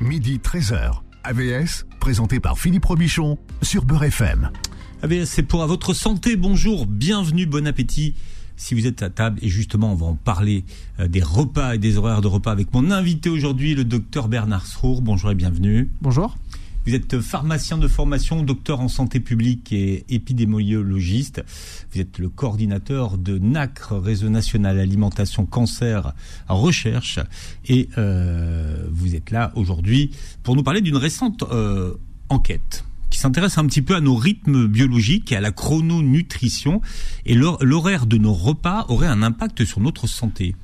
midi 13h. AVS, présenté par Philippe Robichon sur Beurre FM. AVS, c'est pour à votre santé. Bonjour, bienvenue, bon appétit. Si vous êtes à table, et justement, on va en parler euh, des repas et des horaires de repas avec mon invité aujourd'hui, le docteur Bernard Srour. Bonjour et bienvenue. Bonjour. Vous êtes pharmacien de formation, docteur en santé publique et épidémiologiste. Vous êtes le coordinateur de NACRE, Réseau National Alimentation Cancer Recherche. Et euh, vous êtes là aujourd'hui pour nous parler d'une récente euh, enquête qui s'intéresse un petit peu à nos rythmes biologiques et à la chrononutrition. Et l'horaire de nos repas aurait un impact sur notre santé.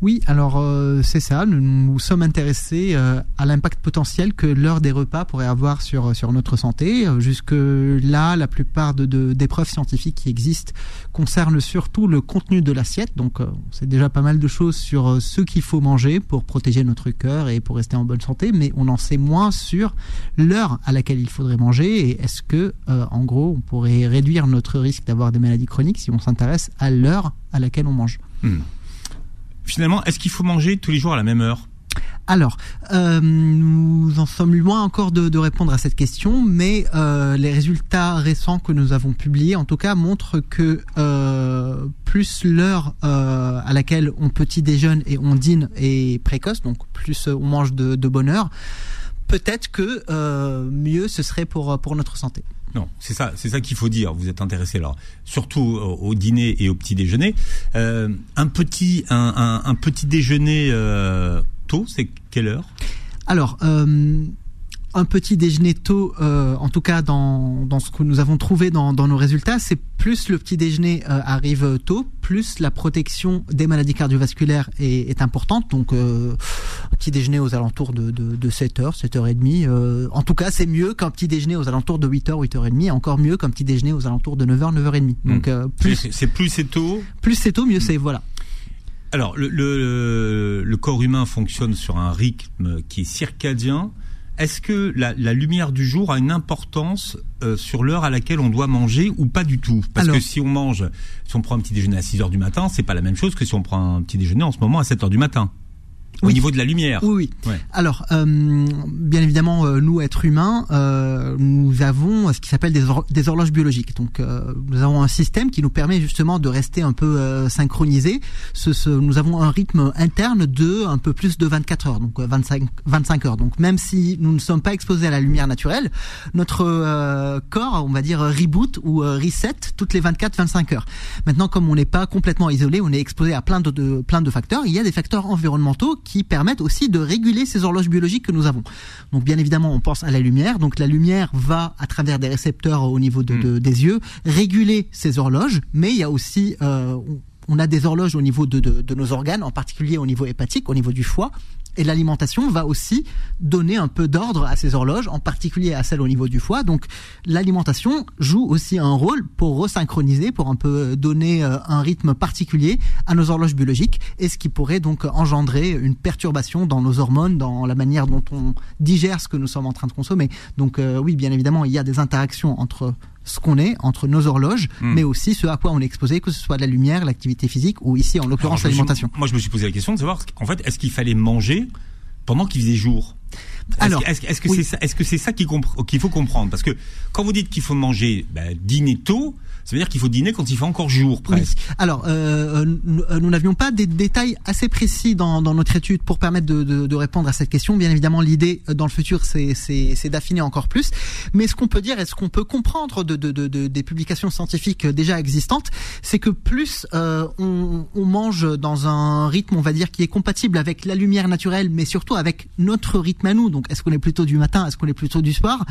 Oui, alors euh, c'est ça. Nous nous sommes intéressés euh, à l'impact potentiel que l'heure des repas pourrait avoir sur sur notre santé. Euh, jusque là, la plupart de, des preuves scientifiques qui existent concernent surtout le contenu de l'assiette. Donc, c'est déjà pas mal de choses sur ce qu'il faut manger pour protéger notre cœur et pour rester en bonne santé. Mais on en sait moins sur l'heure à laquelle il faudrait manger et est-ce que, en gros, on pourrait réduire notre risque d'avoir des maladies chroniques si on s'intéresse à l'heure à laquelle on mange. Hmm finalement, est-ce qu'il faut manger tous les jours à la même heure? Alors, euh, nous en sommes loin encore de, répondre à cette question, mais euh, les résultats récents que nous avons publiés, en tout cas, montrent que euh, plus l'heure à laquelle on petit déjeune et on dîne est précoce, donc plus on mange de, de bonne heure, peut-être que mieux ce serait pour pour notre santé. Non, c'est ça, c'est ça qu'il faut dire. Vous êtes intéressé alors, surtout au, dîner et au petit déjeuner. Euh, un petit, un, petit déjeuner euh, tôt, c'est quelle heure? Alors, euh, un petit déjeuner tôt, euh, en tout cas dans, dans ce que nous avons trouvé dans, dans nos résultats, c'est plus le petit déjeuner euh, arrive tôt, plus la protection des maladies cardiovasculaires est, est importante. Donc, euh, un petit déjeuner aux alentours de, de, de 7h, 7h30. Euh, en tout cas, c'est mieux qu'un petit déjeuner aux alentours de 8h, 8h30. Encore mieux qu'un petit déjeuner aux alentours de 9h, 9h30. Hmm. Donc, plus c'est plus c'est tôt. Plus c'est tôt, mieux c'est. Voilà. Alors, le, le, le corps humain fonctionne sur un rythme qui est circadien est-ce que la, lumière du jour a une importance euh, sur l'heure à laquelle on doit manger ou pas du tout? Parce que si on mange, si on prend un petit déjeuner à 6 heures du matin, c'est pas la même chose que si on prend un petit déjeuner en ce moment à 7 heures du matin au niveau de la lumière. Oui, oui. Alors, euh, bien évidemment, euh, nous, êtres humains, euh, nous avons ce qui s'appelle des, des, horloges biologiques. Donc, euh, nous avons un système qui nous permet justement de rester un peu euh, synchronisés. Ce, ce, nous avons un rythme interne de un peu plus de 24 heures, donc 25, 25 heures. Donc, même si nous ne sommes pas exposés à la lumière naturelle, notre corps, on va dire, reboot ou reset toutes les 24-25 heures. Maintenant, comme on n'est pas complètement isolé, on est exposé à plein de, de, plein de facteurs. Il y a des facteurs environnementaux qui permettent aussi de réguler ces horloges biologiques que nous avons. Donc bien évidemment, on pense à la lumière. Donc la lumière va à travers des récepteurs au niveau de, mm. des yeux réguler ces horloges, mais il y a aussi euh, on a des horloges au niveau de, de, de, nos organes, en particulier au niveau hépatique, au niveau du foie, et l'alimentation va aussi donner un peu d'ordre à ces horloges, en particulier à celles au niveau du foie. Donc l'alimentation joue aussi un rôle pour resynchroniser, pour un peu donner euh, un rythme particulier à nos horloges biologiques, et ce qui pourrait donc engendrer une perturbation dans nos hormones, dans la manière dont on digère ce que nous sommes en train de consommer. Donc euh, oui, bien évidemment, il y a des interactions entre ce qu'on est entre nos horloges, hmm. mais aussi ce à quoi on est exposé, que ce soit la lumière, l'activité physique ou ici en l'occurrence l'alimentation. Moi, je me suis posé la question de savoir, en fait, est-ce qu'il fallait manger pendant qu'il faisait jour? Alors, est-ce, que c'est ça, est-ce que c'est ça qu'il, faut comprendre? Parce que quand vous dites qu'il faut manger ben, dîner tôt, ça veut dire qu'il faut dîner quand il fait encore jour, presque. Alors, euh, euh, nous n'avions pas des détails assez précis dans, dans notre étude pour permettre de, de, de, répondre à cette question. Bien évidemment, l'idée euh, dans le futur, c'est, d'affiner encore plus. Mais ce qu'on peut dire et ce qu'on peut comprendre de, de, de, des publications scientifiques déjà existantes, c'est que plus euh, on, on mange dans un rythme, on va dire, qui est compatible avec la lumière naturelle, mais surtout avec notre rythme à nous. Donc, est-ce qu'on est plutôt du matin, est-ce qu'on est plutôt du soir?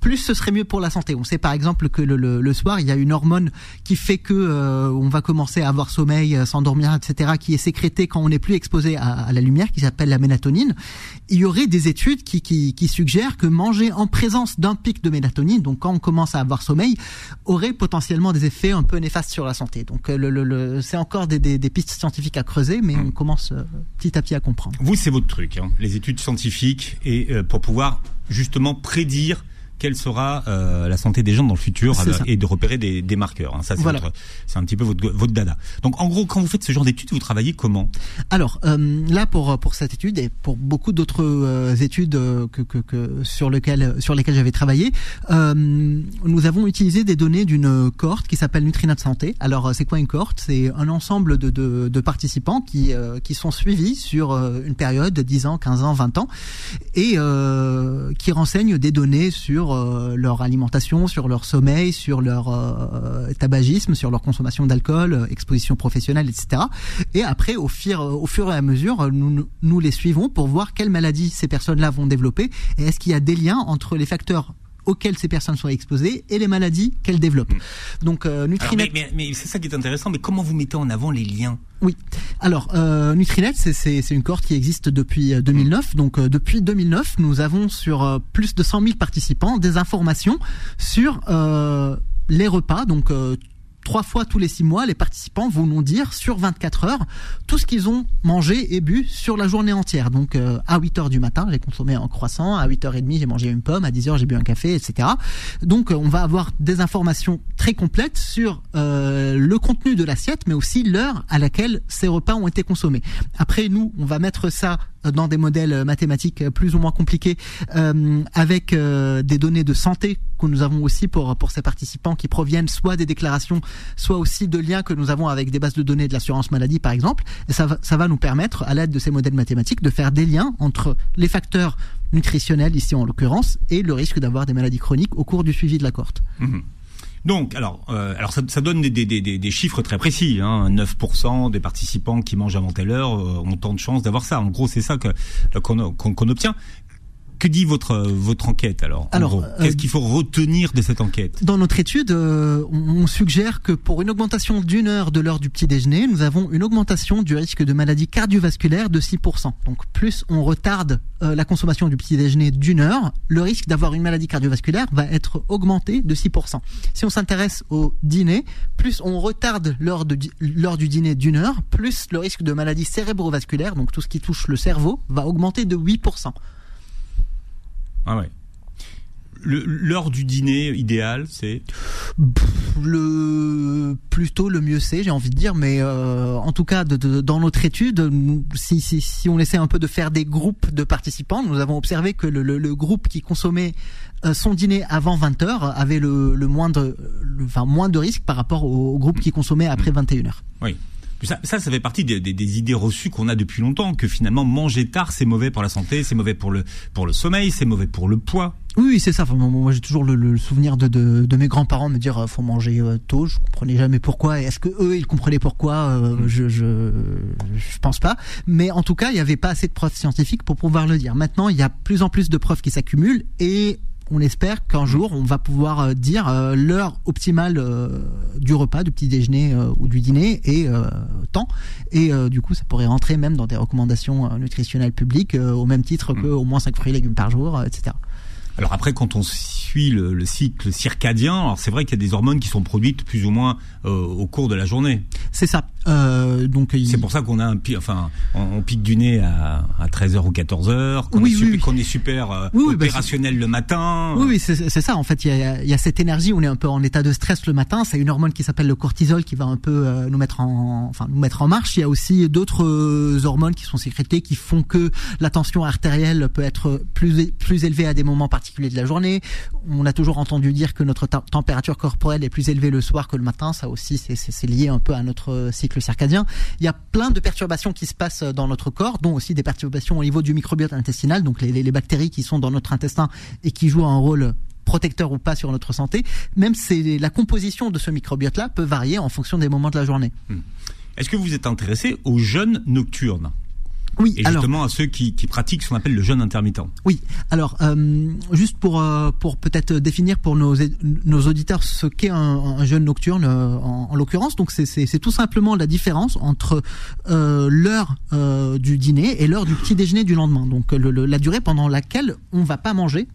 Plus ce serait mieux pour la santé. On sait par exemple que le, le, le soir, il y a une hormone qui fait que euh, on va commencer à avoir sommeil, à s'endormir, etc., qui est sécrété quand on n'est plus exposé à, la lumière, qui s'appelle la mélatonine. Il y aurait des études qui, qui, qui suggèrent que manger en présence d'un pic de mélatonine, donc quand on commence à avoir sommeil, aurait potentiellement des effets un peu néfastes sur la santé. Donc euh, le, le, c'est encore des, des, des, pistes scientifiques à creuser, mais on commence euh, petit à petit à comprendre. Vous, c'est votre truc, hein, les études scientifiques, et pour pouvoir justement prédire quelle sera euh, la santé des gens dans le futur euh, et de repérer des, des marqueurs. hein. Ça, c'est Voilà. un petit peu votre, votre dada. Donc, en gros, quand vous faites ce genre d'études, vous travaillez comment? Alors euh, là pour pour cette étude et pour beaucoup d'autres études que, que, que sur lesquelles sur lesquelles j'avais travaillé, nous avons utilisé des données d'une cohorte qui s'appelle Nutrinet Santé. Alors c'est quoi une cohorte? C'est un ensemble de, de, de participants qui qui sont suivis sur une période de 10 ans, 15 ans, 20 ans et qui renseignent des données sur euh, leur alimentation, sur leur sommeil, sur leur euh, tabagisme, sur leur consommation d'alcool, euh, exposition professionnelle, etc. Et après, au fur, et à mesure, nous, nous les suivons pour voir quelles maladies ces personnes-là vont développer et est-ce qu'il y a des liens entre les facteurs auxquels ces personnes sont exposées et les maladies qu'elles développent. Donc, euh, Alors, Nutrinet. mais mais, mais c'est ça qui est intéressant. Mais comment vous mettez en avant les liens? Oui. Alors, euh, Nutrinet, c'est- une cohorte qui existe depuis euh, 2009. Donc, euh, depuis 2009, nous avons sur euh, plus de 100 000 participants des informations sur les repas. Donc, trois fois tous les six mois, les participants vont nous dire sur 24 heures tout ce qu'ils ont mangé et bu sur la journée entière. Donc, euh, à 8 heures du matin, j'ai consommé un croissant. À 8h30, j'ai mangé une pomme. À 10 heures, j'ai bu un café, etc. Donc, euh, on va avoir des informations très complètes sur euh, le contenu de l'assiette, mais aussi l'heure à laquelle ces repas ont été consommés. Après, nous, on va mettre ça dans des modèles mathématiques plus ou moins compliqués, avec des données de santé que nous avons aussi pour pour ces participants qui proviennent soit des déclarations, soit aussi de liens que nous avons avec des bases de données de l'assurance maladie, par exemple. Et ça va, ça va nous permettre, à l'aide de ces modèles mathématiques, de faire des liens entre les facteurs nutritionnels, ici en l'occurrence, et le risque d'avoir des maladies chroniques au cours du suivi de la cohorte. Mhm. Donc, alors, euh, alors ça, donne des, des, des, des chiffres très précis. Hein. 9% des participants qui mangent avant telle heure euh, ont tant de chances d'avoir ça. En gros, c'est ça qu'on obtient. Que dit votre votre enquête alors, Alors, euh, Qu'est-ce qu'il faut retenir de cette enquête? Dans notre étude, euh, on suggère que pour une augmentation d'une heure de l'heure du petit déjeuner, nous avons une augmentation du risque de maladie cardiovasculaire de 6%. Donc plus on retarde euh, la consommation du petit déjeuner d'une heure, le risque d'avoir une maladie cardiovasculaire va être augmenté de 6%. Si on s'intéresse au dîner, plus on retarde l'heure de di- l'heure du dîner d'une heure, plus le risque de maladie cérébrovasculaire, donc tout ce qui touche le cerveau, va augmenter de 8%. Ah ouais. L'heure du dîner idéal, c'est le plus tôt le mieux c'est j'ai envie de dire mais euh, en tout cas de, de- dans notre étude si, si, si on essaie un peu de faire des groupes de participants nous avons observé que le, le, le groupe qui consommait euh, son dîner avant 20 heures avait le, le moindre le, enfin moins de risque par rapport au, au groupe qui consommait après 21 heures oui. Ça, ça, ça fait partie des, des- des idées reçues qu'on a depuis longtemps, que finalement manger tard c'est mauvais pour la santé, c'est mauvais pour le pour le sommeil, c'est mauvais pour le poids. Oui, c'est ça. Enfin, moi, j'ai toujours le, le souvenir de, de, de mes grands-parents me dire euh, faut manger euh, tôt. Je comprenais jamais pourquoi. Est-ce que eux ils comprenaient pourquoi? Euh, Je je je pense pas. Mais en tout cas, il y avait pas assez de preuves scientifiques pour pouvoir le dire. Maintenant, il y a plus en plus de preuves qui s'accumulent et on espère qu'un jour on va pouvoir euh, dire euh, l'heure optimale euh, du repas, du petit déjeuner euh, ou du dîner et temps. Et du coup, ça pourrait rentrer même dans des recommandations nutritionnelles publiques au même titre que au moins 5 fruits et légumes par jour, etc. Alors après, quand on suit le, le cycle circadien, alors c'est vrai qu'il y a des hormones qui sont produites plus ou moins euh, au cours de la journée. C'est ça. Euh, donc il- C'est pour ça qu'on a un enfin, on, on pique du nez à, à 13h ou 14h, qu'on Oui, est, oui, super, oui. qu'on est super euh, bah, opérationnel le matin. Oui, oui, c'est c'est ça. En fait, il y a, il y a cette énergie. On est un peu en état de stress le matin. C'est une hormone qui s'appelle le cortisol qui va un peu euh, nous mettre en, enfin, nous mettre en marche. Il y a aussi d'autres euh, hormones qui sont sécrétées qui font que la tension artérielle peut être plus plus élevée à des moments particuliers de la journée. On a toujours entendu dire que notre température corporelle est plus élevée le soir que le matin. Ça aussi, c'est- lié un peu à notre euh, cycle circadien. Il y a plein de perturbations qui se passent dans notre corps, dont aussi des perturbations au niveau du microbiote intestinal, donc les, bactéries qui sont dans notre intestin et qui jouent un rôle protecteur ou pas sur notre santé. Même la composition de ce microbiote-là peut varier en fonction des moments de la journée. Est-ce que vous êtes intéressé aux jeûnes nocturnes? Oui, et alors justement à ceux qui, qui pratiquent ce qu'on appelle le jeûne intermittent oui, alors euh, juste pour euh, pour peut-être définir pour nos nos auditeurs ce qu'est un, un jeûne nocturne euh, en, en l'occurrence. Donc c'est tout simplement la différence entre l'heure du dîner et l'heure du petit déjeuner du lendemain. Donc le- le- la durée pendant laquelle on va pas manger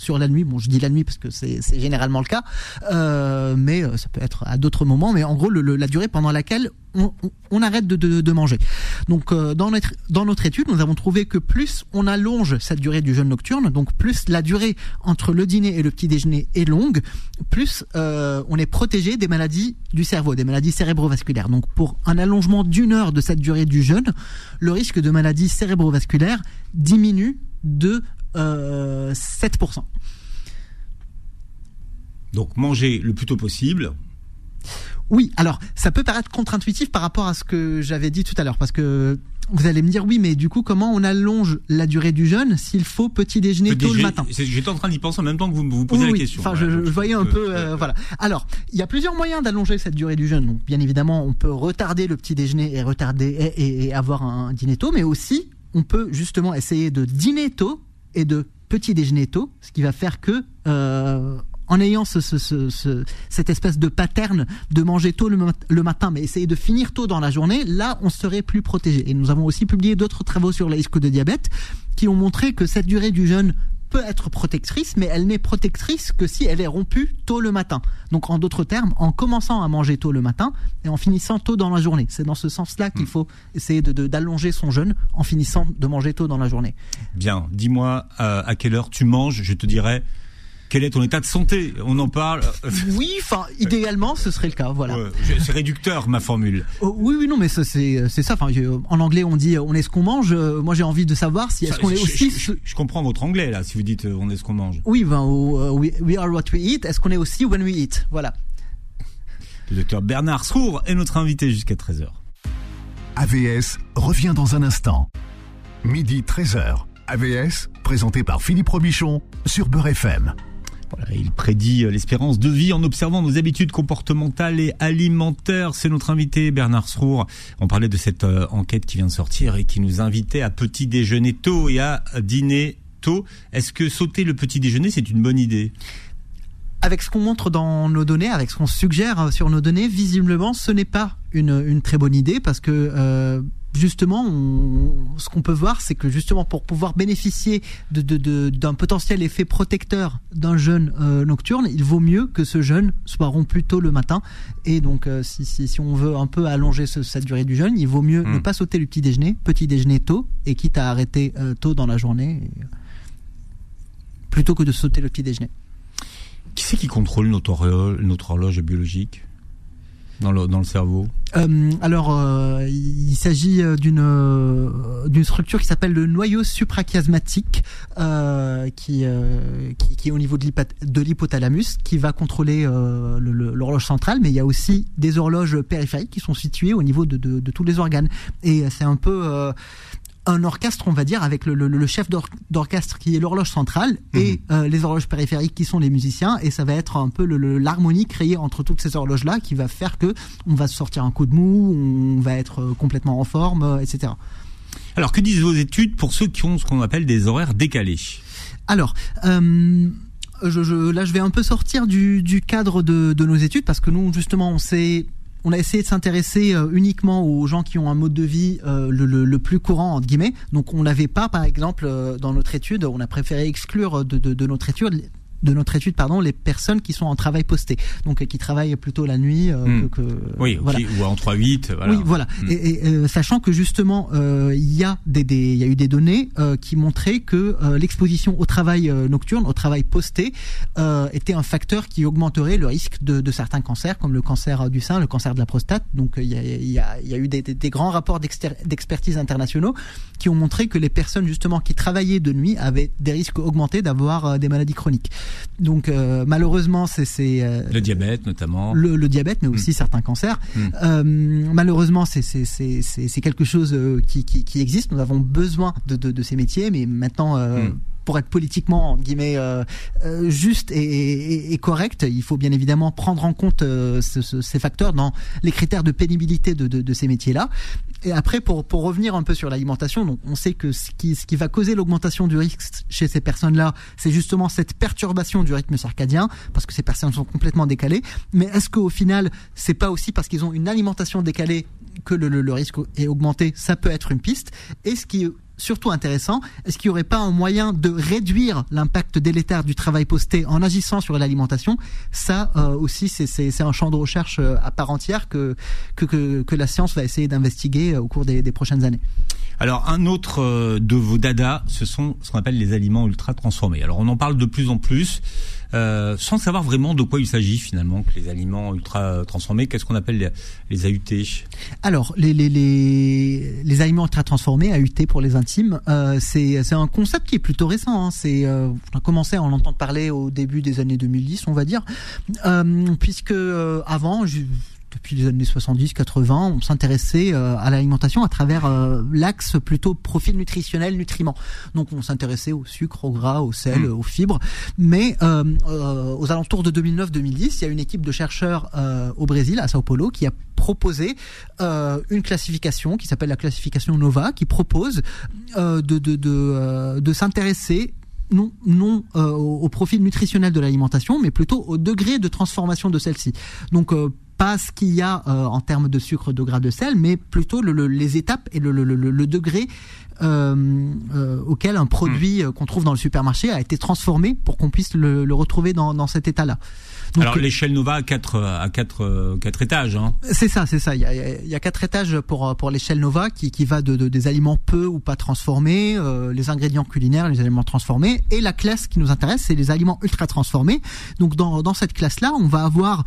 sur la nuit. Bon, je dis la nuit parce que c'est généralement le cas, euh, mais ça peut être à d'autres moments. Mais en gros, la durée pendant laquelle on, arrête de, manger. Donc, dans, notre, dans notre étude, nous avons trouvé que plus on allonge cette durée du jeûne nocturne, donc plus la durée entre le dîner et le petit déjeuner est longue, plus on est protégé des maladies du cerveau, des maladies cérébrovasculaires. Donc, pour un allongement d'une heure de cette durée du jeûne, le risque de maladie cérébrovasculaire diminue de 7%. Euh, Donc manger le plus tôt possible. Oui, alors ça peut paraître contre-intuitif par rapport à ce que j'avais dit tout à l'heure, parce que vous allez me dire oui, mais du coup, comment on allonge la durée du jeûne s'il faut petit déjeuner tôt le matin? J'étais en train d'y penser en même temps que vous vous posez la question. Enfin, je, voyais un peu, euh, voilà. Alors, il y a plusieurs moyens d'allonger cette durée du jeûne. Donc, bien évidemment, on peut retarder le petit déjeuner et retarder et avoir un dîner tôt, mais aussi on peut justement essayer de dîner tôt et de petit déjeuner tôt, ce qui va faire que euh, en ayant ce, ce, ce, cette espèce de pattern de manger tôt le, matin, mais essayer de finir tôt dans la journée, là, on serait plus protégé. Et nous avons aussi publié d'autres travaux sur les risques de diabète qui ont montré que cette durée du jeûne peut être protectrice, mais elle n'est protectrice que si elle est rompue tôt le matin. Donc en d'autres termes, en commençant à manger tôt le matin et en finissant tôt dans la journée. C'est dans ce sens-là qu'il hmm. faut essayer de, d'allonger son jeûne en finissant de manger tôt dans la journée. Bien, dis-moi euh, à quelle heure tu manges, je te dirais quel est ton état de santé? On en parle. Oui, enfin, idéalement, ce serait le cas, voilà. c'est réducteur ma formule. Oh, oui, oui, non, mais c'est c'est ça. Enfin, en anglais, on dit on est ce qu'on mange. Euh, moi, j'ai envie de savoir si est-ce qu'on est aussi. Je, comprends votre anglais là, si vous dites euh, on est ce qu'on mange. Oui, ben, euh, we, are what we eat. Est-ce qu'on est aussi when we eat? Voilà. Le docteur Bernard Srour est notre invité jusqu'à 13h. AVS revient dans un instant. Midi 13h. AVS, présenté par Philippe Robichon sur Beurre FM il prédit euh, l'espérance de vie en observant nos habitudes comportementales et alimentaires. C'est notre invité Bernard Srour. On parlait de cette euh, enquête qui vient de sortir et qui nous invitait à petit déjeuner tôt et à dîner tôt. Est-ce que sauter le petit déjeuner, c'est une bonne idée? Avec ce qu'on montre dans nos données, avec ce qu'on suggère euh, sur nos données, visiblement, ce n'est pas une, très bonne idée parce que justement, ce qu'on peut voir, c'est que justement pour pouvoir bénéficier d'un de, potentiel effet protecteur d'un jeûne euh, nocturne, il vaut mieux que ce jeûne soit rompu tôt le matin. Et donc, euh, si, si, on veut un peu allonger cette durée du jeûne, il vaut mieux ne hmm. pas sauter le petit déjeuner, petit déjeuner tôt, et quitte à arrêter euh, tôt dans la journée, plutôt que de sauter le petit déjeuner. Qui c'est qui contrôle notre, notre horloge biologique? Dans le, cerveau euh, alors, euh, il s'agit euh, d'une d'une structure qui s'appelle le noyau suprachiasmatique, qui, qui, est au niveau de l'hypothalamus, qui va contrôler l'horloge centrale, mais il y a aussi des horloges périphériques qui sont situées au niveau de, de tous les organes. Et c'est un peu un orchestre, on va dire, avec le, le, chef d'orchestre qui est l'horloge centrale et mhm. euh, les horloges périphériques qui sont les musiciens. Et ça va être un peu l'harmonie créée entre toutes ces horloges-là qui va faire que on va sortir un coup de mou, on va être euh, complètement en forme, euh, etc. Alors, que disent vos études pour ceux qui ont ce qu'on appelle des horaires décalés? Alors, je, je, là, je vais un peu sortir du, du cadre de, de nos études parce que nous, justement, on s'est on a essayé de s'intéresser euh, uniquement aux gens qui ont un mode de vie euh, le, plus courant entre guillemets. Donc on n'avait pas, par exemple, euh, dans notre étude, on a préféré exclure de, de notre étude de notre étude, pardon, les personnes qui sont en travail posté, donc qui travaillent plutôt la nuit. Euh, hmm. que, oui, ou en 3-8. Voilà. Oui, voilà. Hmm. Et, euh, sachant que justement, euh, il y a des, des, y a eu des données qui montraient que l'exposition au travail nocturne, au travail posté, était un facteur qui augmenterait le risque de, de, certains cancers, comme le cancer du sein, le cancer de la prostate. Donc il y a, y a, y a eu des, des grands rapports d'expertise internationaux qui ont montré que les personnes justement qui travaillaient de nuit avaient des risques augmentés d'avoir des maladies chroniques. Donc euh, malheureusement, c'est euh, le diabète notamment. Le, diabète, mais aussi mm. certains cancers. Mm. Euh, malheureusement, c'est c'est quelque chose qui, qui, qui, existe. Nous avons besoin de, de, de ces métiers, mais maintenant. Mm pour être politiquement guillemets euh, euh, juste et, correct, il faut bien évidemment prendre en compte euh, ces facteurs dans les critères de pénibilité de, ces métiers-là. Et après, pour, pour revenir un peu sur l'alimentation, on sait que ce qui, va causer l'augmentation du risque chez ces personnes-là, c'est justement cette perturbation du rythme circadien, parce que ces personnes sont complètement décalées. Mais est-ce qu'au final, c'est pas aussi parce qu'ils ont une alimentation décalée que le risque est augmenté, ça peut être une piste? Et ce qui surtout intéressant. Est-ce qu'il n'y aurait pas un moyen de réduire l'impact délétère du travail posté en agissant sur l'alimentation? Ça euh, aussi, c'est un champ de recherche euh, à part entière que, que, la science va essayer d'investiguer euh, au cours des, des, prochaines années. Alors, un autre de vos dadas, ce sont ce qu'on appelle les aliments ultra transformés. Alors, on en parle de plus en plus. Euh, sans savoir vraiment de quoi il s'agit finalement, que les aliments ultra transformés, qu'est-ce qu'on appelle les, les, AUT Alors, les, les, les, aliments ultra transformés, AUT pour les intimes, euh, c'est un concept qui est plutôt récent. Hein. C'est, euh, on a commencé à en entendre parler au début des années 2010, on va dire, euh, puisque euh, avant, depuis les années 70-80, on s'intéressait euh, à l'alimentation à travers euh, l'axe plutôt profil nutritionnel, nutriments. Donc on s'intéressait au sucre, au gras, au sel, mmh. aux fibres. Mais euh, euh, aux alentours de 2009-2010, il y a une équipe de chercheurs euh, au Brésil, à Sao Paulo, qui a proposé une classification qui s'appelle la classification Nova, qui propose de, de, de, de s'intéresser non, non euh, au, profil nutritionnel de l'alimentation, mais plutôt au degré de transformation de celle-ci. Donc euh, pas ce qu'il y a euh, en termes de sucre, de gras, de sel, mais plutôt le, le, les étapes et le, le degré euh, euh, auquel un produit mmh. qu'on trouve dans le supermarché a été transformé pour qu'on puisse le, le, retrouver dans, dans cet état-là. Donc, Alors l'échelle Nova a quatre à quatre quatre étages. Hein. C'est ça, c'est ça. Il y a, il y a quatre étages pour pour l'échelle Nova qui qui va de, de, des aliments peu ou pas transformés, euh, les ingrédients culinaires, les aliments transformés, et la classe qui nous intéresse, c'est les aliments ultra transformés. Donc dans dans cette classe là, on va avoir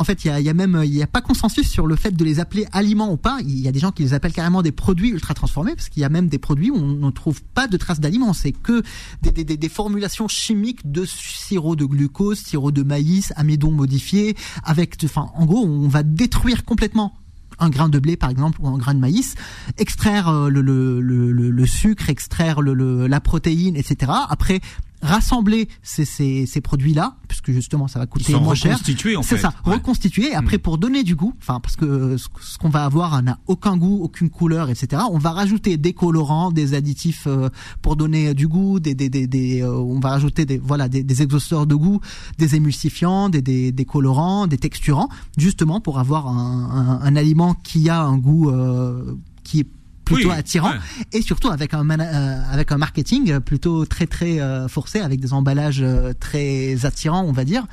en fait, il y a, même, il n'y a pas consensus sur le fait de les appeler aliments ou pas. Il y a des gens qui les appellent carrément des produits ultra transformés, parce qu'il y a même des produits où on ne trouve pas de traces d'aliments. C'est que des, formulations chimiques de sirop de glucose, sirop de maïs, amidon modifié, avec, enfin, en gros, on va détruire complètement un grain de blé par exemple ou un grain de maïs, extraire euh, le, sucre, extraire la protéine, etc. Après rassembler ces, ces, ces produits-là, puisque justement ça va coûter moins cher. Reconstituer en fait. C'est ça, ouais. reconstituer. Après mmh. pour donner du goût, enfin parce que ce, ce qu'on va avoir n'a aucun goût, aucune couleur, etc. On va rajouter des colorants, des additifs euh, pour donner du goût, des, des, des, des euh, on va rajouter des voilà des, des exhausteurs de goût, des émulsifiants, des, des, des colorants, des texturants, justement pour avoir un, un, un aliment qui a un goût euh, qui est plutôt oui, attirant ouais. et surtout avec un euh, avec un marketing plutôt très très euh, forcé avec des emballages euh, très attirants on va dire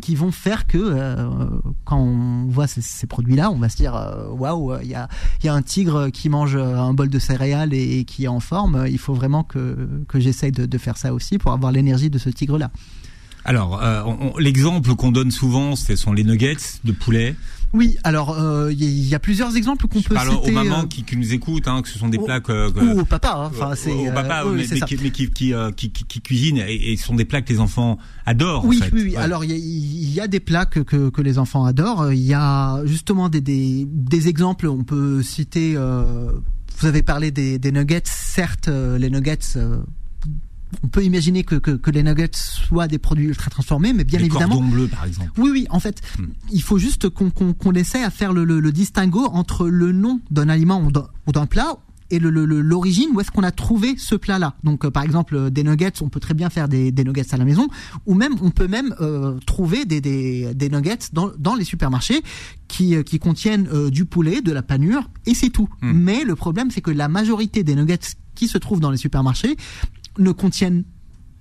qui vont faire que euh, quand on voit ces, ces produits-là, on va se dire waouh, il y a, y a un tigre qui mange un bol de céréales et, et qui est en forme. Il faut vraiment que, que j'essaye de, de faire ça aussi pour avoir l'énergie de ce tigre-là. Alors, euh, l'exemple qu'on donne souvent, ce sont les nuggets de poulet. Oui, alors il euh, y, y, a plusieurs exemples qu'on peut parle citer. aux mamans euh, qui, qui, nous écoutent, hein, que ce sont des au, plats que, que ou au papa, hein, enfin c'est au papa, oui, mais, mais, qui, mais qui, qui, qui, cuisinent et, et ce sont des plats que les enfants adorent. Oui, en fait. oui, oui. Ouais. Alors il y, y, a des plats que, que, que les enfants adorent. Il y a justement des, des, des exemples. On peut citer. Euh, vous avez parlé des, des nuggets. Certes, les nuggets on peut imaginer que, que, que, les nuggets soient des produits ultra transformés, mais bien les évidemment. Bleu, par exemple. Oui, oui. En fait, hmm. il faut juste qu'on qu qu essaie à faire le, le, le distinguo entre le nom d'un aliment ou d'un plat et l'origine où est-ce qu'on a trouvé ce plat-là. Donc, euh, par exemple, euh, des nuggets, on peut très bien faire des, des, nuggets à la maison, ou même on peut même euh, trouver des, des, des, nuggets dans, dans les supermarchés qui, qui contiennent du poulet, de la panure, et c'est tout. Hmm. Mais le problème, c'est que la majorité des nuggets qui se trouvent dans les supermarchés ne contiennent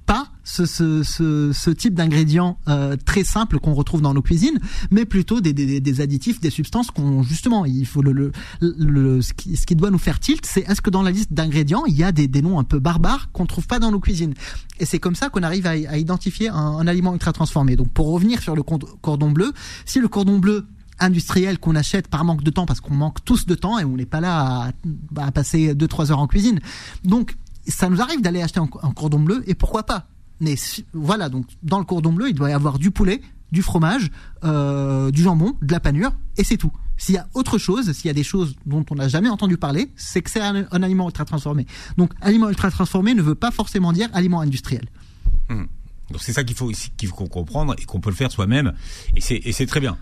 pas ce, type d'ingrédients euh, très simples qu'on retrouve dans nos cuisines, mais plutôt des, additifs, des substances qu'on justement, il faut le, ce, qui, doit nous faire tilt, c'est est-ce que dans la liste d'ingrédients il y a des, noms un peu barbares qu'on trouve pas dans nos cuisines? Et c'est comme ça qu'on arrive à, identifier un, un, aliment ultra transformé. Donc pour revenir sur le cordon bleu, si le cordon bleu industriel qu'on achète par manque de temps parce qu'on manque tous de temps et on n'est pas là à, à passer 2-3 heures en cuisine. Donc ça nous arrive d'aller acheter un, cordon bleu et pourquoi pas. Mais voilà donc dans le cordon bleu il doit y avoir du poulet du fromage euh, du jambon de la panure et c'est tout. S'il y a autre chose s'il y a des choses dont on n'a jamais entendu parler c'est que c'est un, aliment ultra transformé. Donc aliment ultra transformé ne veut pas forcément dire aliment industriel. Mmh. Donc c'est ça qu'il faut qu'il faut comprendre et qu'on peut le faire soi-même et c'est et c'est très bien.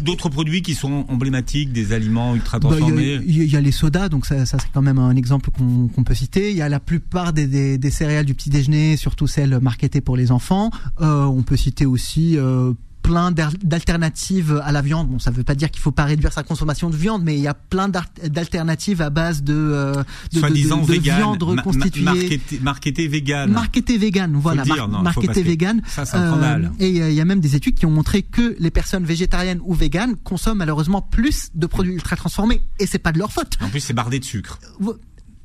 D'autres produits qui sont emblématiques des aliments ultra transformés. Il bah, y, y, a les sodas donc ça, ça c'est quand même un exemple qu'on qu peut citer. Il y a la plupart des, des, des, céréales du petit déjeuner, surtout celles marketées pour les enfants. Euh, on peut citer aussi euh, plein d'alternatives à la viande. Bon, ça ne veut pas dire qu'il faut pas réduire sa consommation de viande, mais il y a plein d'alternatives à base de, euh, de, de, de, viande reconstituée. marketé, marketé vegan. Marketé vegan, voilà. Dire, marketé vegan. Ça, euh, Et il y a même des études qui ont montré que les personnes végétariennes ou véganes consomment malheureusement plus de produits ultra transformés, et c'est pas de leur faute. En plus, c'est bardé de sucre.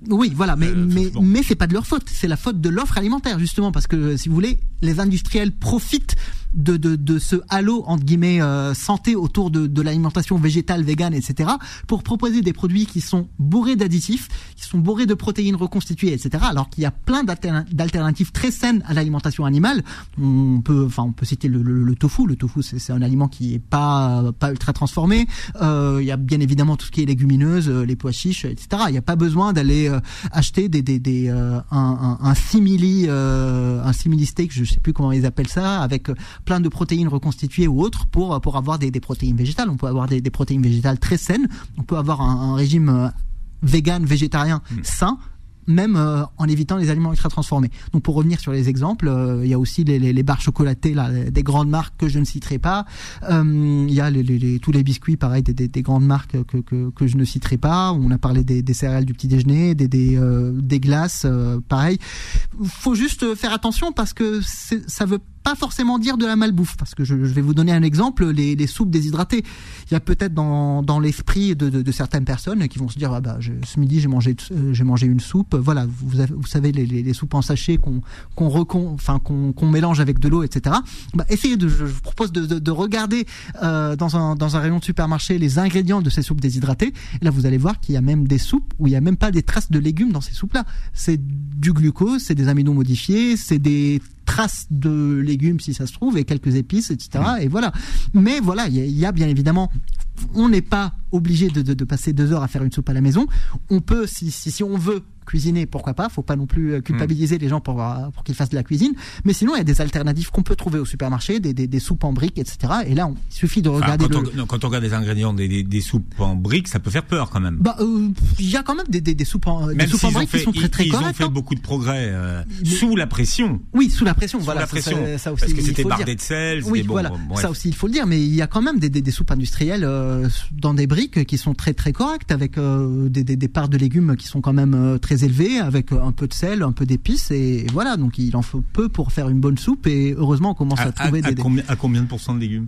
Oui, voilà, mais euh, mais mais c'est pas de leur faute, c'est la faute de l'offre alimentaire justement parce que si vous voulez, les industriels profitent de, de, de ce halo entre guillemets euh, santé autour de, de l'alimentation végétale, végane, etc. pour proposer des produits qui sont bourrés d'additifs, qui sont bourrés de protéines reconstituées, etc. Alors qu'il y a plein d'alternatives très saines à l'alimentation animale. On peut, enfin, on peut citer le, le, tofu. Le tofu, c'est un aliment qui est pas pas ultra transformé. Euh, il y a bien évidemment tout ce qui est légumineuse, euh, les pois chiches, etc. Il n'y a pas besoin d'aller euh, acheter des, des, des un, un, un simili un simili steak, je sais plus comment ils appellent ça, avec plein de protéines reconstituées ou autres pour pour avoir des, des protéines végétales. On peut avoir des, des, protéines végétales très saines. On peut avoir un, un régime euh, vegan, végétarien mmh. sain même euh, en évitant les aliments ultra transformés. Donc pour revenir sur les exemples, euh, il y a aussi les, les, les, barres chocolatées là, des grandes marques que je ne citerai pas. il y a les, tous les biscuits, pareil, des, des, des grandes marques que, que, que, je ne citerai pas. On a parlé des, céréales du petit déjeuner, des, des, des glaces, pareil. Faut juste faire attention parce que ça veut pas forcément dire de la malbouffe, parce que je, je vais vous donner un exemple, les, les soupes déshydratées. Il y a peut-être dans, dans l'esprit de, de, de, certaines personnes qui vont se dire, ah bah, je, ce midi j'ai mangé, euh, j'ai mangé une soupe. Voilà, vous, avez, vous savez les, les, les, soupes en sachet qu'on qu'on enfin qu'on qu'on mélange avec de l'eau, etc. Bah, essayez de, je vous propose de, de, de regarder euh, dans un dans un rayon de supermarché les ingrédients de ces soupes déshydratées. Et là, vous allez voir qu'il y a même des soupes où il y a même pas des traces de légumes dans ces soupes-là. C'est du glucose, c'est des amidons modifiés, c'est des traces de légumes si ça se trouve et quelques épices, etc. Et voilà. Mais voilà, il y, a bien évidemment, on n'est pas obligé de, de, passer deux heures à faire une soupe à la maison. On peut, si, si, si on veut cuisiner, pourquoi pas. Faut pas non plus euh, culpabiliser les gens pour, euh, pour qu'ils fassent de la cuisine. Mais sinon, il y a des alternatives qu'on peut trouver au supermarché, des, des, des soupes en briques, etc. Et là, on, il suffit de regarder. quand, on, quand, on, regarde les ingrédients des, des, des, soupes en briques, ça peut faire peur quand même. Bah, euh, il y a quand même des, des, des soupes en, des soupes en briques qui sont très très ils correctes. Ils ont fait hein. beaucoup de progrès euh, sous la pression. Oui, sous la pression. Sous voilà, la pression. Ça, ça aussi, Parce que c'était bardé de sel. Oui, bon, voilà. Ça aussi, il faut le dire. Mais il y a quand même des, soupes industrielles euh, dans des briques qui sont très très correctes, avec des, parts de légumes qui sont quand même euh, très élevées, avec un peu de sel, un peu d'épices et voilà. Donc il en faut peu pour faire une bonne soupe et heureusement on commence à, à trouver à, des. Combien, à combien de pourcents de légumes?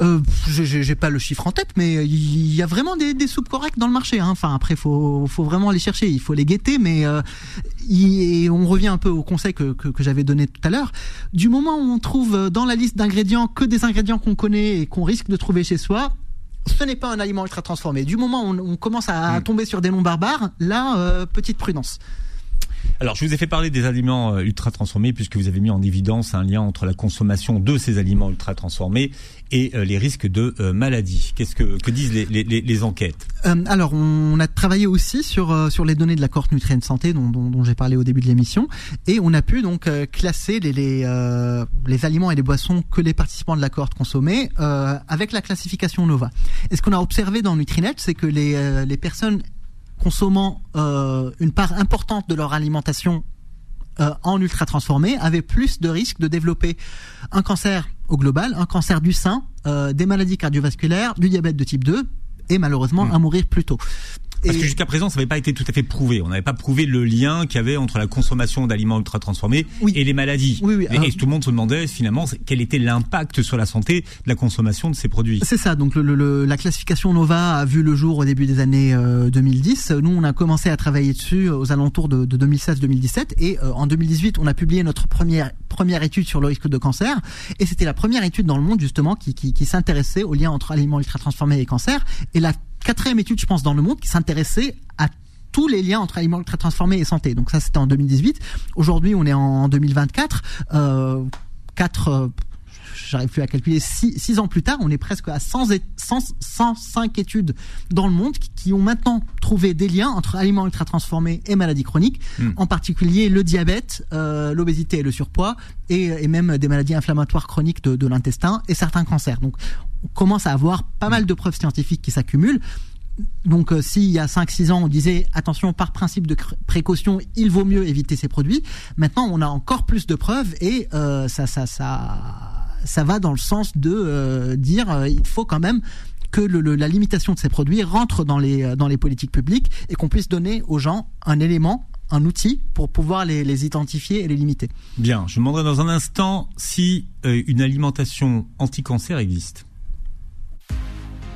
Euh, j'ai pas le chiffre en tête, mais il y a vraiment des, des soupes correctes dans le marché. Hein. Enfin, après, faut, faut vraiment les chercher, il faut les guetter, mais euh, et on revient un peu au conseil que, que, que j'avais donné tout à l'heure. Du moment où on trouve dans la liste d'ingrédients que des ingrédients qu'on connaît et qu'on risque de trouver chez soi, ce n'est pas un aliment ultra transformé. Du moment où on, on commence à Mm. tomber sur des noms barbares, là, euh, petite prudence. Alors, je vous ai fait parler des aliments euh, ultra transformés puisque vous avez mis en évidence un lien entre la consommation de ces aliments ultra transformés et euh, les risques de euh, maladie. Qu'est-ce que, que disent les, les, enquêtes? Alors, on a travaillé aussi sur sur les données de la cohorte Nutrient Santé dont, dont, j'ai parlé au début de l'émission, et on a pu donc classer les les, aliments et les boissons que les participants de la cohorte consommaient avec la classification Nova. Et ce qu'on a observé dans Nutrinet, c'est que les les personnes consommant euh, une part importante de leur alimentation euh, en ultra transformé avaient plus de risques de développer un cancer au global, un cancer du sein, euh, des maladies cardiovasculaires, du diabète de type 2 et malheureusement Mm. à mourir plus tôt. Parce Et- que jusqu'à présent, ça n'avait pas été tout à fait prouvé. On n'avait pas prouvé le lien qu'il y avait entre la consommation d'aliments ultra transformés Oui. et les maladies. Oui, oui, et, alors- et tout le monde se demandait finalement quel était l'impact sur la santé de la consommation de ces produits. C'est ça. Donc le, le- le- la classification Nova a vu le jour au début des années euh, 2010. Nous, on a commencé à travailler dessus aux alentours de, de 2016-2017 et euh, en 2018, on a publié notre première première étude sur le risque de cancer et c'était la première étude dans le monde justement qui, qui, qui s'intéressait au lien entre aliments ultra transformés et cancer et la quatrième étude, je pense, dans le monde qui s'intéressait à tous les liens entre aliments ultra transformés et santé. Donc ça, c'était en 2018. Aujourd'hui, on est en 2024. Euh, quatre, euh, j'arrive plus à calculer, six, six ans plus tard, on est presque à 100, et- 100 105 études dans le monde qui, qui ont maintenant trouvé des liens entre aliments ultra transformés et maladies chroniques, Hmm. en particulier le diabète, euh, l'obésité et le surpoids, et, et même des maladies inflammatoires chroniques de, de l'intestin et certains cancers. Donc on commence à avoir pas mal de preuves scientifiques qui s'accumulent. Donc, euh, s'il y a 5-6 ans, on disait attention, par principe de précaution, il vaut mieux éviter ces produits. Maintenant, on a encore plus de preuves et euh, ça, ça, ça, ça va dans le sens de dire il faut quand même que la limitation de ces produits rentre dans les, dans les politiques publiques et qu'on puisse donner aux gens un élément un outil pour pouvoir les, les, identifier et les limiter. Bien, je demanderai dans un instant si euh, une alimentation anti-cancer existe.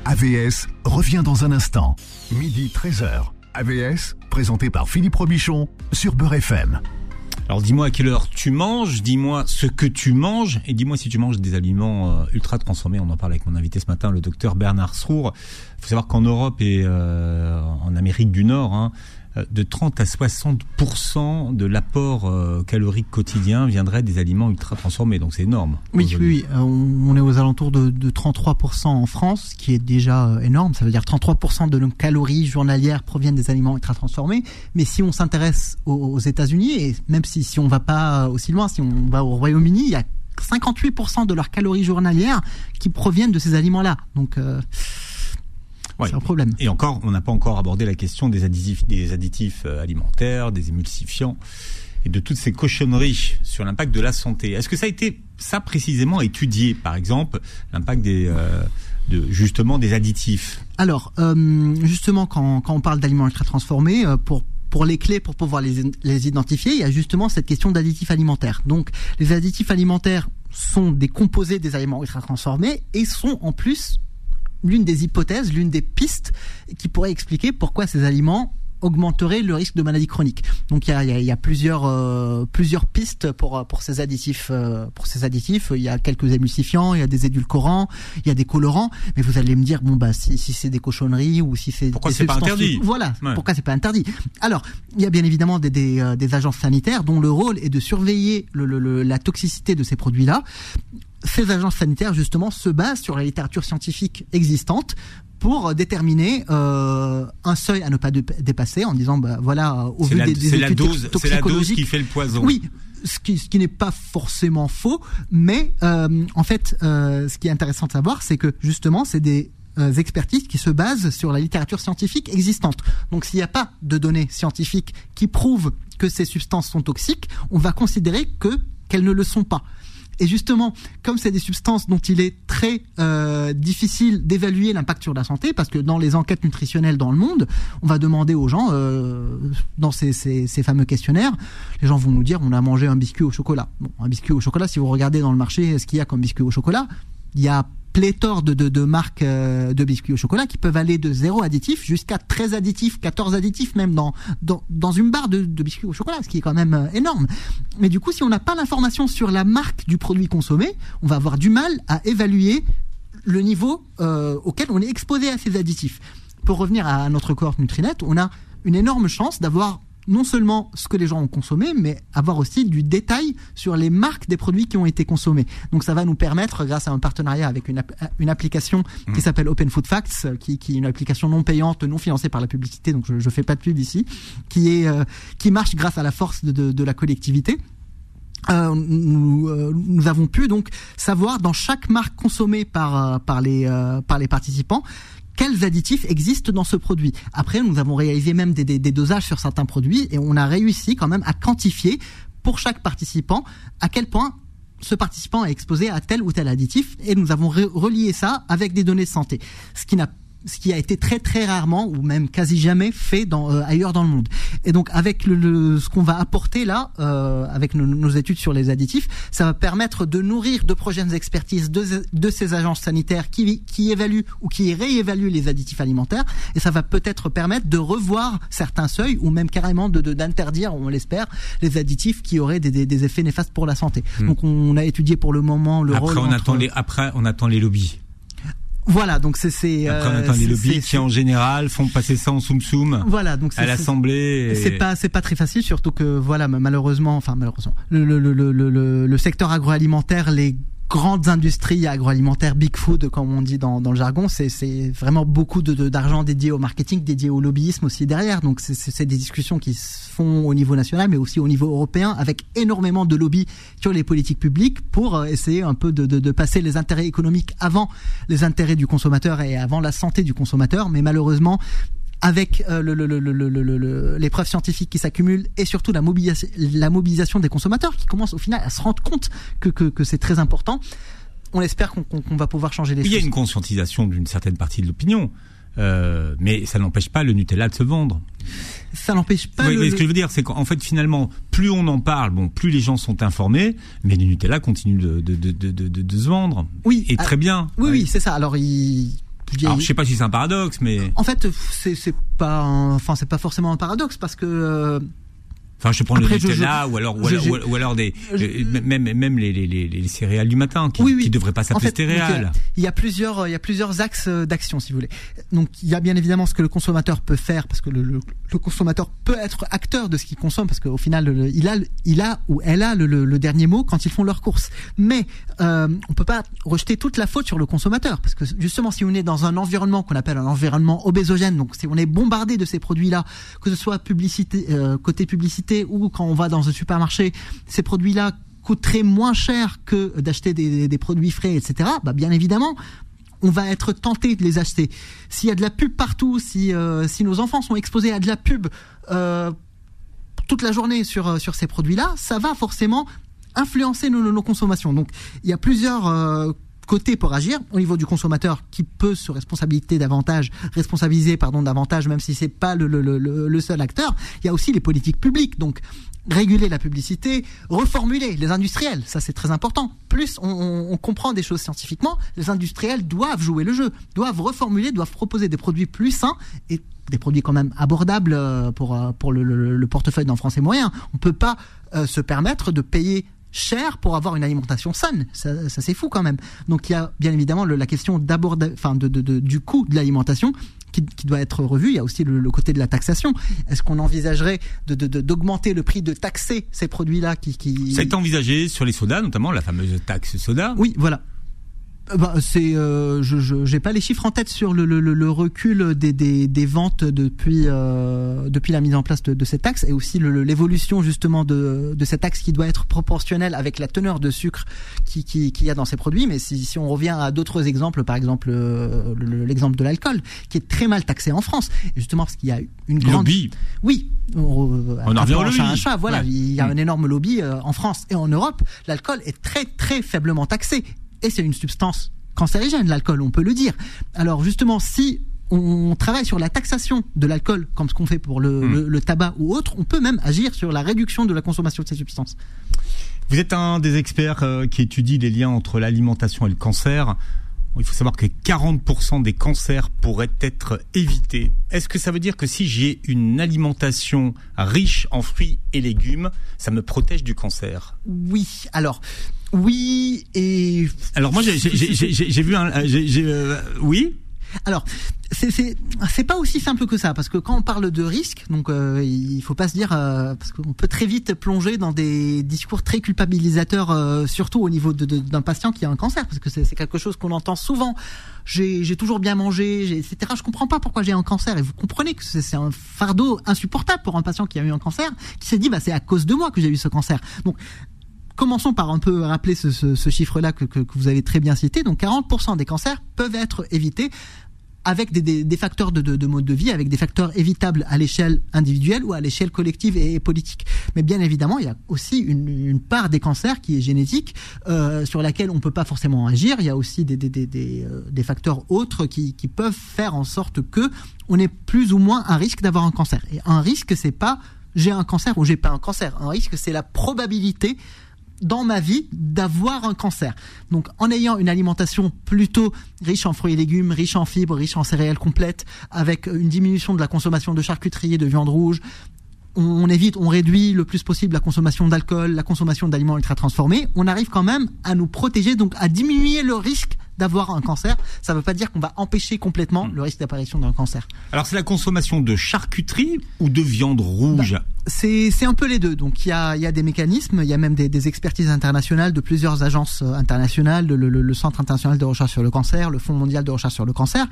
AVS revient dans un instant. Midi 13h. AVS, présenté par Philippe Robichon sur Beurre FM. Alors dis-moi à quelle heure tu manges, dis-moi ce que tu manges et dis-moi si tu manges des aliments euh, ultra transformés. On en parle avec mon invité ce matin, le docteur Bernard Srour. Il faut savoir qu'en Europe et euh, en Amérique du Nord, hein, de 30 à 60% de l'apport euh, calorique quotidien viendrait des aliments ultra transformés. Donc c'est énorme. Oui, oui, euh, on est aux alentours de, de 33% en France, ce qui est déjà énorme. Ça veut dire 33% de nos calories journalières proviennent des aliments ultra transformés. Mais si on s'intéresse aux, États-Unis et même si si on va pas aussi loin, si on va au Royaume-Uni, il y a 58% de leurs calories journalières qui proviennent de ces aliments-là. Donc c'est un problème. Et encore, on n'a pas encore abordé la question des additifs, des additifs euh, alimentaires, des émulsifiants et de toutes ces cochonneries sur l'impact de la santé. Est-ce que ça a été ça précisément étudié, par exemple, l'impact des euh, de justement des additifs? Alors, euh, justement, quand, quand on parle d'aliments ultra transformés, pour pour les clés pour pouvoir les, les identifier, il y a justement cette question d'additifs alimentaires. Donc, les additifs alimentaires sont des composés des aliments ultra transformés et sont en plus l'une des hypothèses, l'une des pistes qui pourrait expliquer pourquoi ces aliments augmenteraient le risque de maladie chronique. Donc il y a, y y a, plusieurs euh, plusieurs pistes pour pour ces additifs euh, pour ces additifs. Il y a quelques émulsifiants, il y a des édulcorants, il y a des colorants. Mais vous allez me dire bon bah si, si c'est des cochonneries ou si c'est pourquoi c'est pas interdit? Voilà pourquoi c'est pas interdit? Alors il y a bien évidemment des, des, euh, des agences sanitaires dont le rôle est de surveiller le, le, la toxicité de ces produits là ces agences sanitaires justement se basent sur la littérature scientifique existante pour déterminer euh, un seuil à ne pas dépasser en disant bah voilà au vu des, des études dose, c'est la dose qui fait le poison. Oui, ce qui, ce qui n'est pas forcément faux, mais euh, en fait, euh, ce qui est intéressant de savoir, c'est que justement, c'est des expertises qui se basent sur la littérature scientifique existante. Donc, s'il n'y a pas de données scientifiques qui prouvent que ces substances sont toxiques, on va considérer que qu'elles ne le sont pas. Et justement, comme c'est des substances dont il est très euh, difficile d'évaluer l'impact sur la santé, parce que dans les enquêtes nutritionnelles dans le monde, on va demander aux gens, euh, dans ces, fameux questionnaires, les gens vont nous dire on a mangé un biscuit au chocolat. Bon, un biscuit au chocolat, si vous regardez dans le marché ce qu'il y a comme biscuit au chocolat, il y a pléthore de, de, marques euh, de biscuits au chocolat qui peuvent aller de zéro additif jusqu'à 13 additifs, 14 additifs même dans, dans, dans une barre de, de, biscuits au chocolat, ce qui est quand même euh, énorme. Mais du coup, si on n'a pas l'information sur la marque du produit consommé, on va avoir du mal à évaluer le niveau euh, auquel on est exposé à ces additifs. Pour revenir à notre cohorte Nutrinet, on a une énorme chance d'avoir non seulement ce que les gens ont consommé, mais avoir aussi du détail sur les marques des produits qui ont été consommés. Donc ça va nous permettre, grâce à un partenariat avec une, une application qui mmh. s'appelle Open Food Facts, qui, qui, est une application non payante, non financée par la publicité, donc je, ne fais pas de pub ici, qui est euh, qui marche grâce à la force de, de, de la collectivité. Euh, nous, euh, nous, avons pu donc savoir dans chaque marque consommée par euh, par les euh, par les participants quels additifs existent dans ce produit. Après, nous avons réalisé même des, dosages sur certains produits et on a réussi quand même à quantifier pour chaque participant à quel point ce participant est exposé à tel ou tel additif et nous avons relié ça avec des données de santé. Ce qui n'a ce qui a été très très rarement ou même quasi jamais fait dans, euh, ailleurs dans le monde. Et donc avec le, ce qu'on va apporter là, euh, avec nos, nos, études sur les additifs, ça va permettre de nourrir de prochaines expertises de, de ces agences sanitaires qui, qui évaluent ou qui réévaluent les additifs alimentaires, et ça va peut-être permettre de revoir certains seuils ou même carrément de d'interdire, on l'espère, les additifs qui auraient des, des, des, effets néfastes pour la santé. Hmm. Donc on a étudié pour le moment le après, rôle. On attend les, après, on attend les lobbies. Voilà, donc c'est c'est. Après, on attend les lobbies qui en général font passer ça en soum soum. Voilà, donc à l'Assemblée. Et... C'est pas c'est pas très facile, surtout que voilà malheureusement, enfin malheureusement, le le le le, le, le secteur agroalimentaire, les grandes industries agroalimentaires, big food, comme on dit dans, le jargon, c'est vraiment beaucoup d'argent dédié au marketing, dédié au lobbyisme aussi derrière. Donc c'est des discussions qui se font au niveau national, mais aussi au niveau européen, avec énormément de lobbies sur les politiques publiques pour euh, essayer un peu de passer les intérêts économiques avant les intérêts du consommateur et avant la santé du consommateur. Mais malheureusement, avec euh, le, le, le, les preuves scientifiques qui s'accumulent et surtout la mobilisation, la mobilisation des consommateurs qui commencent au final à se rendre compte que, que, que c'est très important on espère qu'on va pouvoir changer les choses. Il y a une conscientisation d'une certaine partie de l'opinion. Euh, mais ça n'empêche pas le Nutella de se vendre. Ça n'empêche pas. Oui, le... ce que je veux dire, c'est qu'en fait, finalement, plus on en parle, bon, plus les gens sont informés, mais le Nutella continue de, de, de, de, de se vendre. Oui. Et très bien. Oui, oui, c'est ça. Alors, il. Alors, je sais pas si c'est un paradoxe, mais. En fait, c'est pas, enfin, c'est pas forcément un paradoxe parce que. Enfin, je prends le Nutella ou alors ou alors, ou alors des euh, même même les, les, les, céréales du matin qui, oui, qui devraient pas s'appeler céréales. Il y a plusieurs il y a plusieurs axes euh, d'action si vous voulez. Donc il y a bien évidemment ce que le consommateur peut faire parce que le, le, le consommateur peut être acteur de ce qu'il consomme parce qu'au final il a il a ou elle a le, le, dernier mot quand ils font leurs courses. Mais euh, on peut pas rejeter toute la faute sur le consommateur parce que justement si on est dans un environnement qu'on appelle un environnement obésogène donc si on est bombardé de ces produits là que ce soit publicité euh, côté publicité ou quand on va dans un supermarché, ces produits-là coûteraient moins cher que d'acheter des, produits frais, etc. Bah, bien évidemment, on va être tenté de les acheter. S'il y a de la pub partout, si, euh, si nos enfants sont exposés à de la pub euh, toute la journée sur, euh, sur ces produits-là, ça va forcément influencer nos, nos, consommations. Donc il y a plusieurs côté pour agir au niveau du consommateur qui peut se responsabiliser davantage, responsabiliser pardon davantage, même si c'est pas le, seul acteur. Il y a aussi les politiques publiques, donc réguler la publicité, reformuler les industriels, ça c'est très important. Plus on, comprend des choses scientifiquement, les industriels doivent jouer le jeu, doivent reformuler, doivent proposer des produits plus sains et des produits quand même abordables euh, pour euh, pour le, le portefeuille d'un Français moyen. On peut pas euh, se permettre de payer cher pour avoir une alimentation saine. Ça, ça c'est fou quand même. Donc il y a bien évidemment la question d'abord, enfin de, de, de, du coût de l'alimentation qui, qui, doit être revu. Il y a aussi le, côté de la taxation. Est-ce qu'on envisagerait d'augmenter le prix de taxer ces produits-là qui, qui... Ça a été envisagé sur les sodas, notamment la fameuse taxe soda. Oui, voilà. Bah, c'est, euh, je j'ai pas les chiffres en tête sur le, le, le recul des, des, des, ventes depuis euh, depuis la mise en place de, de cette taxe et aussi l'évolution justement de, de cette taxe qui doit être proportionnelle avec la teneur de sucre qui qui qu'il y a dans ces produits. Mais si, si on revient à d'autres exemples, par exemple euh, l'exemple de l'alcool qui est très mal taxé en France, justement parce qu'il y a une grande lobby. Oui, on, on en revient au lobby. voilà, il y a un énorme lobby euh, en France et en Europe. L'alcool est très très faiblement taxé et c'est une substance cancérigène, l'alcool, on peut le dire. Alors justement, si on travaille sur la taxation de l'alcool, comme ce qu'on fait pour hmm. le, tabac ou autre, on peut même agir sur la réduction de la consommation de ces substances. Vous êtes un des experts euh, qui étudie les liens entre l'alimentation et le cancer. Il faut savoir que 40% des cancers pourraient être évités. Est-ce que ça veut dire que si j'ai une alimentation riche en fruits et légumes, ça me protège du cancer? Oui. Alors, oui et. Alors moi j'ai vu un. Euh, oui. Alors, c'est c'est pas aussi simple que ça parce que quand on parle de risque, donc euh, il faut pas se dire euh, parce qu'on peut très vite plonger dans des discours très culpabilisateurs, euh, surtout au niveau d'un patient qui a un cancer, parce que c'est quelque chose qu'on entend souvent. J'ai toujours bien mangé, etc. Je comprends pas pourquoi j'ai un cancer et vous comprenez que c'est un fardeau insupportable pour un patient qui a eu un cancer, qui s'est dit bah c'est à cause de moi que j'ai eu ce cancer. Donc commençons par un peu rappeler ce, chiffre-là que, vous avez très bien cité. Donc 40% des cancers peuvent être évités avec des, facteurs de, de, de, mode de vie, avec des facteurs évitables à l'échelle individuelle ou à l'échelle collective et, politique. Mais bien évidemment, il y a aussi une, part des cancers qui est génétique, euh, sur laquelle on peut pas forcément agir. Il y a aussi des, euh, facteurs autres qui, qui peuvent faire en sorte que on ait plus ou moins un risque d'avoir un cancer. Et un risque, c'est pas j'ai un cancer ou j'ai pas un cancer. Un risque, c'est la probabilité dans ma vie d'avoir un cancer. Donc en ayant une alimentation plutôt riche en fruits et légumes, riche en fibres, riche en céréales complètes, avec une diminution de la consommation de charcuterie et de viande rouge, on évite, on réduit le plus possible la consommation d'alcool, la consommation d'aliments ultra transformés, on arrive quand même à nous protéger, donc à diminuer le risque d'avoir un cancer. Ça ne veut pas dire qu'on va empêcher complètement hmm. le risque d'apparition d'un cancer. Alors c'est la consommation de charcuterie ou de viande rouge bah, c'est, c'est un peu les deux. Donc il y a, y a des mécanismes, il y a même des, des, expertises internationales de plusieurs agences euh, internationales, le, le, le, Centre international de recherche sur le cancer, le Fonds mondial de recherche sur le cancer,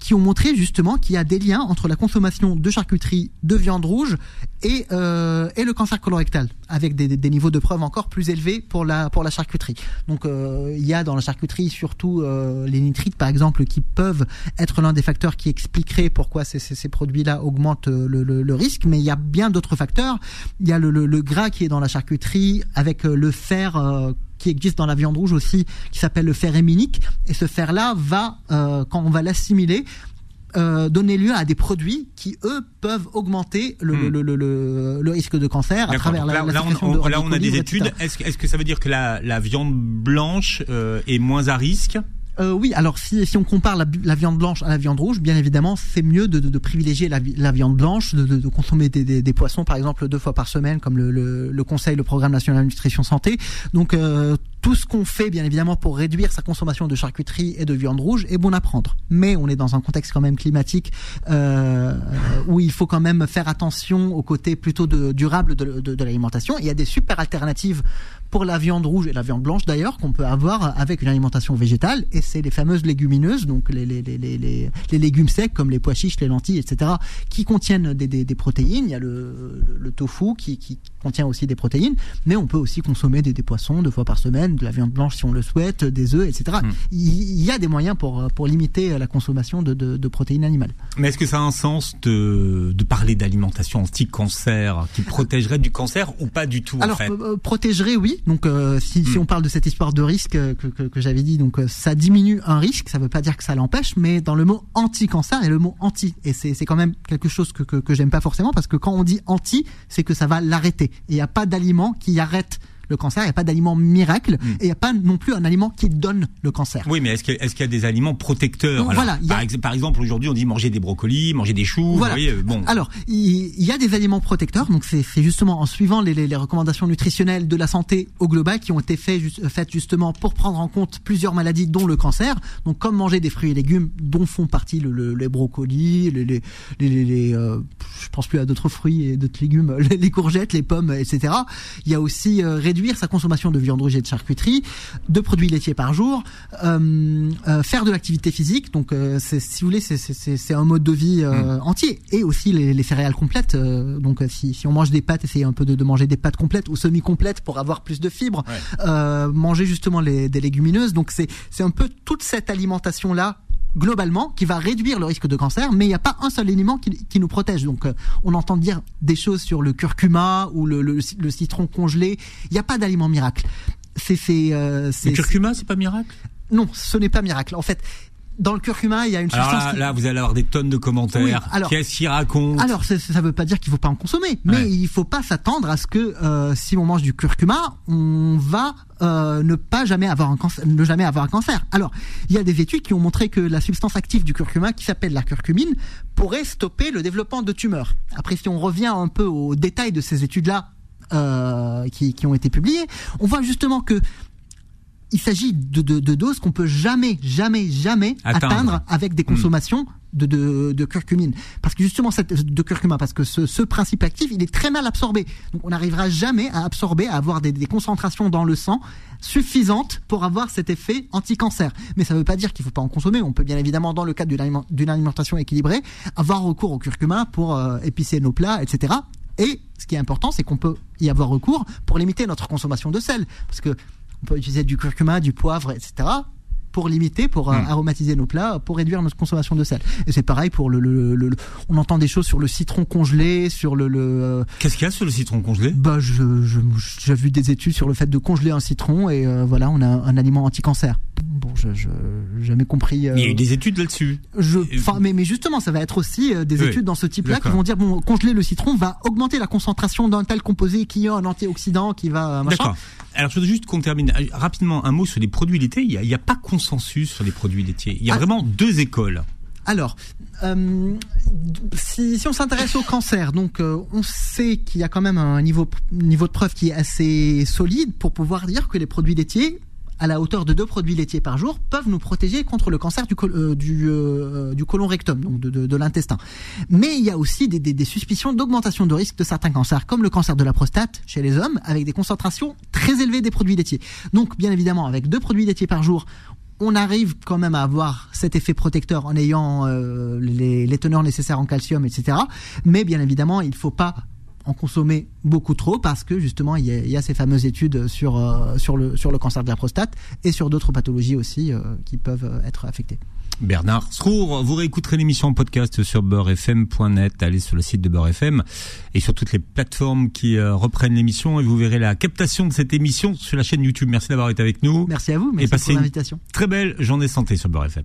qui ont montré justement qu'il y a des liens entre la consommation de charcuterie, de viande rouge et, euh, et le cancer colorectal, avec des, des, niveaux de preuve encore plus élevés pour la, pour la charcuterie. Donc euh, il y a dans la charcuterie surtout euh, les nitrites par exemple qui peuvent être l'un des facteurs qui expliqueraient pourquoi ces, ces, ces produits-là augmentent euh, le, le, le, risque, mais il y a bien d'autres facteurs. Il y a le, le, gras qui est dans la charcuterie avec euh, le fer qui existe dans la viande rouge aussi, qui s'appelle le fer héminique. Et ce fer-là va, euh, quand on va l'assimiler, euh, donner lieu à des produits qui eux peuvent augmenter le, Hmm. le, le, le, le risque de cancer à travers la, là, la là, on, sécrétion de on- là, on a des études. Est-ce que, ça veut dire que la, la viande blanche euh, est moins à risque? Euh, oui, alors si, on compare la, la viande blanche à la viande rouge, bien évidemment, c'est mieux de, de, de privilégier la, la viande blanche, de, de, de consommer des, poissons, par exemple, deux fois par semaine, comme le, le, le conseil, le programme national nutrition santé. Donc, euh, tout ce qu'on fait, bien évidemment, pour réduire sa consommation de charcuterie et de viande rouge est bon à prendre. Mais on est dans un contexte quand même climatique euh, où il faut quand même faire attention au côté plutôt durable de, l'alimentation. Il y a des super alternatives pour la viande rouge et la viande blanche d'ailleurs qu'on peut avoir avec une alimentation végétale et c'est les fameuses légumineuses donc les, les, les, les, les, légumes secs comme les pois chiches, les lentilles, etc. qui contiennent des, protéines. Il y a le, tofu qui contient aussi des protéines, mais on peut aussi consommer des, des poissons deux fois par semaine, de la viande blanche si on le souhaite, des œufs, etc. Mm. Il y a des moyens pour, pour limiter la consommation de, de, de protéines animales. Mais est-ce que ça a un sens de, de parler d'alimentation anti-cancer qui protégerait du cancer ou pas du tout Alors en fait? euh, protégerait oui. Donc euh, si, si Mm. on parle de cette histoire de risque euh, que, que, que j'avais dit, donc euh, ça diminue un risque. Ça veut pas dire que ça l'empêche, mais dans le mot anti-cancer il y a le mot anti et c'est c'est quand même quelque chose que que, que j'aime pas forcément parce que quand on dit anti, c'est que ça va l'arrêter. Et il n'y a pas d'aliment qui arrête le cancer, il n'y a pas d'aliment miracle Mm. et il n'y a pas non plus un aliment qui donne le cancer. Oui, mais est-ce qu'il y, a- y des aliments protecteurs? Donc, Alors, voilà, a- par, ex- par exemple, aujourd'hui, on dit manger des brocolis, manger des choux. Voilà. Vous voyez, euh, bon. Alors, il y a des aliments protecteurs, donc c'est justement en suivant les, les, les recommandations nutritionnelles de la santé au global qui ont été fait, ju- faites justement pour prendre en compte plusieurs maladies, dont le cancer. Donc, comme manger des fruits et légumes, dont font partie le, le- les brocolis, les, les, les, euh, je pense plus à d'autres fruits et d'autres légumes, les, les courgettes, les pommes, etc. Il y a aussi euh, réduire sa consommation de viande rouge et de charcuterie, de produits laitiers par jour, euh, euh, faire de l'activité physique. Donc, euh, si vous voulez, c'est- un mode de vie euh, entier. Et aussi les, les céréales complètes. donc, si, si on mange des pâtes, essayez un peu de, de manger des pâtes complètes ou semi-complètes pour avoir plus de fibres. Ouais. Manger justement les, des légumineuses. Donc, c'est c'est un peu toute cette alimentation-là globalement qui va réduire le risque de cancer mais il n'y a pas un seul aliment qui, qui nous protège. Donc euh, on entend dire des choses sur le curcuma ou le, le, le citron congelé. Il n'y a pas d'aliment miracle. C'est c'est euh, Le c'est curcuma, c'est pas miracle? Non, ce n'est pas miracle. En fait, dans le curcuma, il y a une Alors substance. là, qui- là, vous allez avoir des tonnes de commentaires. Oui, alors- Qu'est-ce qu'il raconte Alors, ça ne veut pas dire qu'il faut pas en consommer, mais Ouais. il faut pas s'attendre à ce que euh, si on mange du curcuma, on va euh, ne pas jamais avoir un cancer, ne jamais avoir un cancer. Alors, il y a des études qui ont montré que la substance active du curcuma, qui s'appelle la curcumine, pourrait stopper le développement de tumeurs. Après, si on revient un peu aux détails de ces études-là. euh, qui, qui ont été publiées, on voit justement que il s'agit de, de, de doses qu'on peut jamais, jamais, jamais Atteindre. atteindre, avec des consommations de, de, de curcumine. Parce que justement, cette, de curcuma, parce que ce, ce principe actif, il est très mal absorbé. Donc, on n'arrivera jamais à absorber, à avoir des, des concentrations dans le sang suffisantes pour avoir cet effet anti-cancer. Mais ça ne veut pas dire qu'il ne faut pas en consommer. On peut bien évidemment, dans le cadre d'une aliment- d'une alimentation équilibrée, avoir recours au curcuma pour euh, épicer nos plats, etc. Et ce qui est important, c'est qu'on peut y avoir recours pour limiter notre consommation de sel. Parce que on peut utiliser du curcuma, du poivre, etc. pour limiter, pour euh, Hmm. aromatiser nos plats, pour réduire notre consommation de sel. Et c'est pareil pour le, le, le- le- on entend des choses sur le citron congelé, sur le, euh, Qu'est-ce qu'il y a sur le citron congelé? Bah je, je j'ai vu des études sur le fait de congeler un citron et euh, voilà, on a un aliment anti-cancer. Bon, je je jamais compris. euh, Il y a eu des études là-dessus. je, enfin, mais, mais justement, ça va être aussi des Oui, études dans ce type-là qui vont dire bon, congeler le citron va augmenter la concentration d'un tel composé qui a un antioxydant qui va machin. D'accord. Alors, je voudrais juste qu'on termine euh, rapidement un mot sur les produits laitiers. Il n'y a, a pas consensus sur les produits laitiers. Il y a Ah. vraiment deux écoles. Alors, euh, si, si on s'intéresse au cancer, donc euh, on sait qu'il y a quand même un niveau, niveau de preuve qui est assez solide pour pouvoir dire que les produits laitiers, à la hauteur de deux produits laitiers par jour, peuvent nous protéger contre le cancer du, col- euh, du, euh, du côlon rectum, donc de, de, l'intestin. Mais il y a aussi des, des, suspicions d'augmentation de risque de certains cancers, comme le cancer de la prostate chez les hommes, avec des concentrations très élevées des produits laitiers. Donc, bien évidemment, avec deux produits laitiers par jour, on arrive quand même à avoir cet effet protecteur en ayant euh, les, les teneurs nécessaires en calcium, etc. Mais bien évidemment, il faut pas en consommer beaucoup trop parce que justement il y a, ces fameuses études sur sur le sur le cancer de la prostate et sur d'autres pathologies aussi qui peuvent être affectées. Bernard Srour. Vous réécouterez l'émission en podcast sur beurrefm.net. Allez sur le site de Beurrefm et sur toutes les plateformes qui euh, reprennent l'émission et vous verrez la captation de cette émission sur la chaîne YouTube. Merci d'avoir été avec nous. Merci à vous. Merci pour l'invitation. Très belle journée santé sur Beurrefm.